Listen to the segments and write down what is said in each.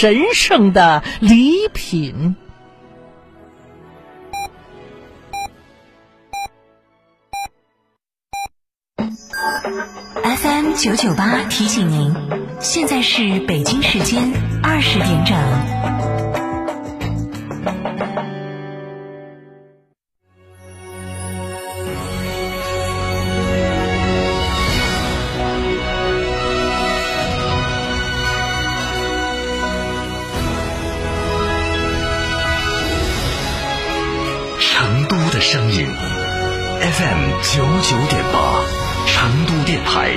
神圣的礼品。FM 九九八提醒您，现在是北京时间二十点整。成都的声音 FM 九九点八，成都电台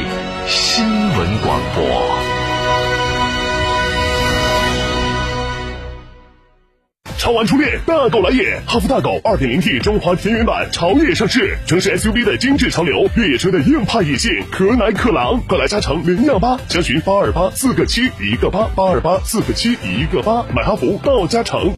新闻广播。超玩初恋，大狗来也！哈弗大狗二点零 T 中华田园版潮越上市，城市 SUV 的精致潮流，越野车的硬派野性，可奶可狼，快来加诚零幺八，详询八二八四个七一个八八二八四个七一个八，买哈弗到加诚。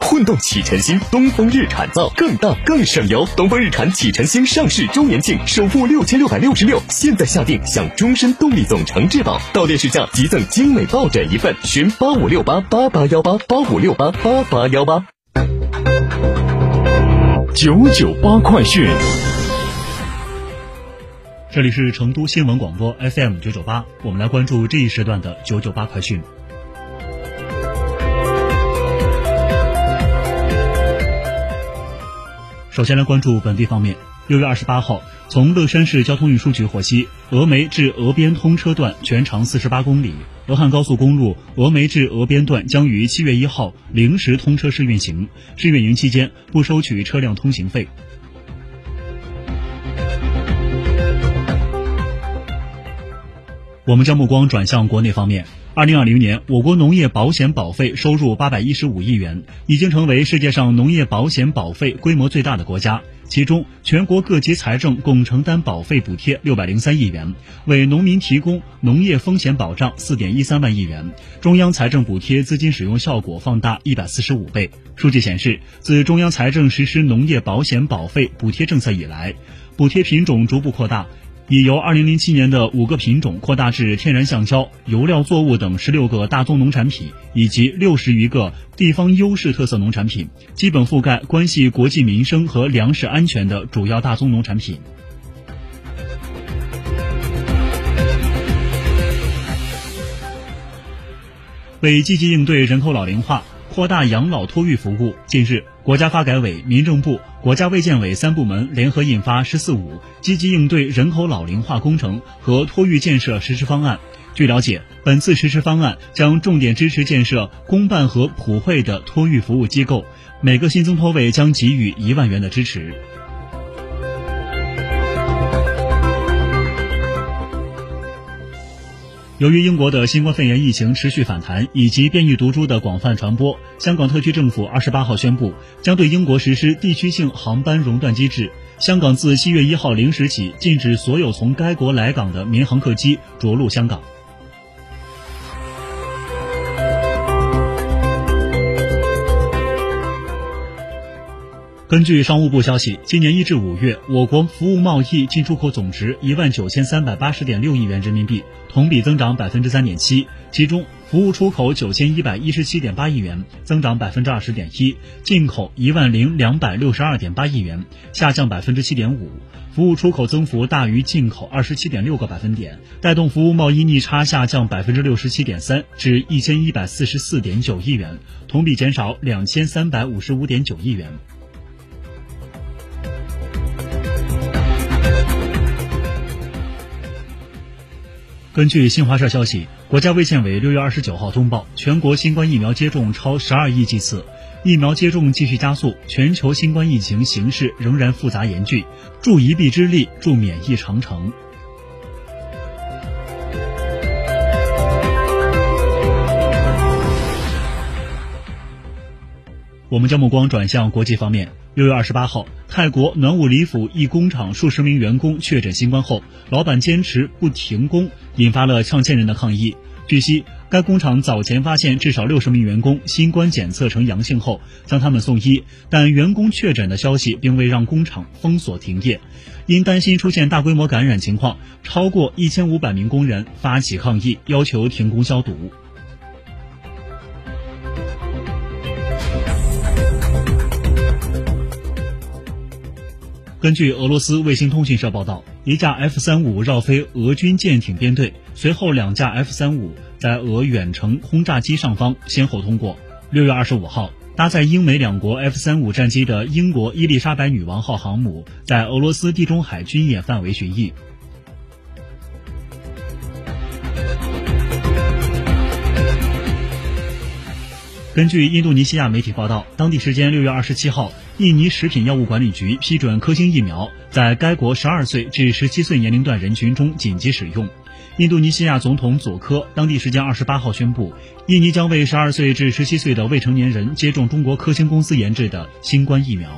混动启辰星，东风日产造更大更省油。东风日产启辰星上市周年庆，首付六千六百六十六，现在下定享终身动力总成质保，到店试驾即赠精美抱枕一份。寻八五六八八八幺八八五六八八八幺八。九九八快讯，这里是成都新闻广播 FM 九九八，我们来关注这一时段的九九八快讯。首先来关注本地方面。六月二十八号，从乐山市交通运输局获悉，峨眉至峨边通车段全长四十八公里，俄汉高速公路峨眉至峨边段将于七月一号零时通车试运行，试运营期间不收取车辆通行费。我们将目光转向国内方面。二零二零年，我国农业保险保费收入八百一十五亿元，已经成为世界上农业保险保费规模最大的国家。其中，全国各级财政共承担保费补贴六百零三亿元，为农民提供农业风险保障四点一三万亿元，中央财政补贴资金使用效果放大一百四十五倍。数据显示，自中央财政实施农业保险保费补贴政策以来，补贴品种逐步扩大。已由2007年的五个品种扩大至天然橡胶、油料作物等十六个大宗农产品，以及六十余个地方优势特色农产品，基本覆盖关系国计民生和粮食安全的主要大宗农产品。为积极应对人口老龄化。扩大养老托育服务。近日，国家发改委、民政部、国家卫健委三部门联合印发《“十四五”积极应对人口老龄化工程和托育建设实施方案》。据了解，本次实施方案将重点支持建设公办和普惠的托育服务机构，每个新增托位将给予一万元的支持。由于英国的新冠肺炎疫情持续反弹，以及变异毒株的广泛传播，香港特区政府二十八号宣布，将对英国实施地区性航班熔断机制。香港自七月一号零时起，禁止所有从该国来港的民航客机着陆香港。根据商务部消息，今年一至五月，我国服务贸易进出口总值一万九千三百八十点六亿元人民币，同比增长百分之三点七。其中，服务出口九千一百一十七点八亿元，增长百分之二十点一；进口一万零两百六十二点八亿元，下降百分之七点五。服务出口增幅大于进口二十七点六个百分点，带动服务贸易逆差下降百分之六十七点三，至一千一百四十四点九亿元，同比减少两千三百五十五点九亿元。根据新华社消息，国家卫健委六月二十九号通报，全国新冠疫苗接种超十二亿剂次，疫苗接种继续加速，全球新冠疫情形势仍然复杂严峻，助一臂之力，助免疫长城。我们将目光转向国际方面。六月二十八号，泰国暖武里府一工厂数十名员工确诊新冠后，老板坚持不停工，引发了上千人的抗议。据悉，该工厂早前发现至少六十名员工新冠检测呈阳性后，将他们送医，但员工确诊的消息并未让工厂封锁停业。因担心出现大规模感染情况，超过一千五百名工人发起抗议，要求停工消毒。根据俄罗斯卫星通讯社报道，一架 F 三五绕飞俄军舰艇编队，随后两架 F 三五在俄远程轰炸机上方先后通过。六月二十五号，搭载英美两国 F 三五战机的英国伊丽莎白女王号航母在俄罗斯地中海军演范围巡弋。根据印度尼西亚媒体报道，当地时间六月二十七号，印尼食品药物管理局批准科兴疫苗在该国十二岁至十七岁年龄段人群中紧急使用。印度尼西亚总统佐科当地时间二十八号宣布，印尼将为十二岁至十七岁的未成年人接种中国科兴公司研制的新冠疫苗。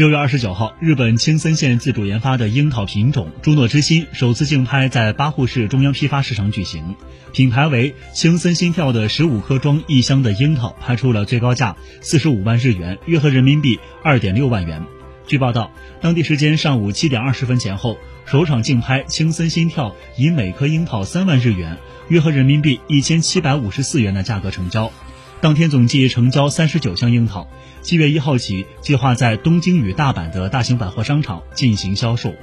六月二十九号，日本青森县自主研发的樱桃品种“朱诺之心”首次竞拍在八户市中央批发市场举行。品牌为“青森心跳”的十五颗装一箱的樱桃拍出了最高价四十五万日元，约合人民币二点六万元。据报道，当地时间上午七点二十分前后，首场竞拍“青森心跳”以每颗樱桃三万日元，约合人民币一千七百五十四元的价格成交。当天总计成交三十九箱樱桃。七月一号起，计划在东京与大阪的大型百货商场进行销售。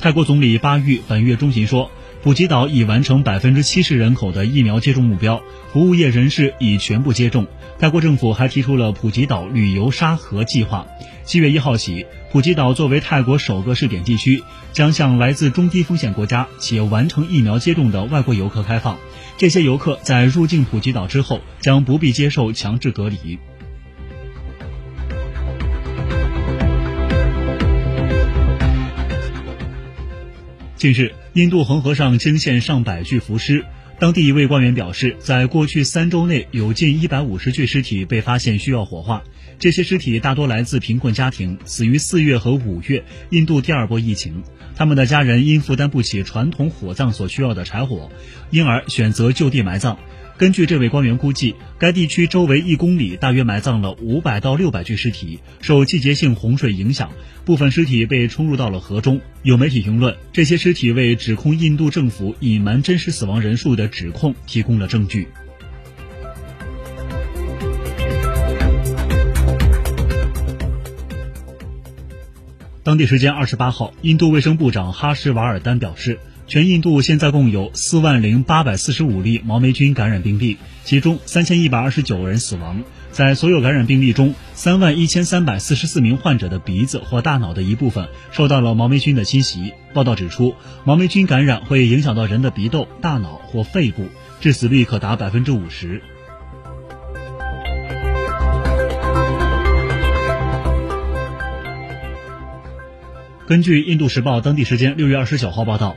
泰国总理巴育本月中旬说，普吉岛已完成百分之七十人口的疫苗接种目标，服务业人士已全部接种。泰国政府还提出了普吉岛旅游沙盒计划。七月一号起，普吉岛作为泰国首个试点地区，将向来自中低风险国家且完成疫苗接种的外国游客开放。这些游客在入境普吉岛之后，将不必接受强制隔离。近日，印度恒河上惊现上百具浮尸。当地一位官员表示，在过去三周内，有近一百五十具尸体被发现需要火化。这些尸体大多来自贫困家庭，死于四月和五月印度第二波疫情。他们的家人因负担不起传统火葬所需要的柴火，因而选择就地埋葬。根据这位官员估计，该地区周围一公里大约埋葬了五百到六百具尸体。受季节性洪水影响，部分尸体被冲入到了河中。有媒体评论，这些尸体为指控印度政府隐瞒真实死亡人数的指控提供了证据。当地时间二十八号，印度卫生部长哈什瓦尔丹表示。全印度现在共有四万零八百四十五例毛霉菌感染病例，其中三千一百二十九人死亡。在所有感染病例中，三万一千三百四十四名患者的鼻子或大脑的一部分受到了毛霉菌的侵袭。报道指出，毛霉菌感染会影响到人的鼻窦、大脑或肺部，致死率可达百分之五十。根据《印度时报》当地时间六月二十九号报道。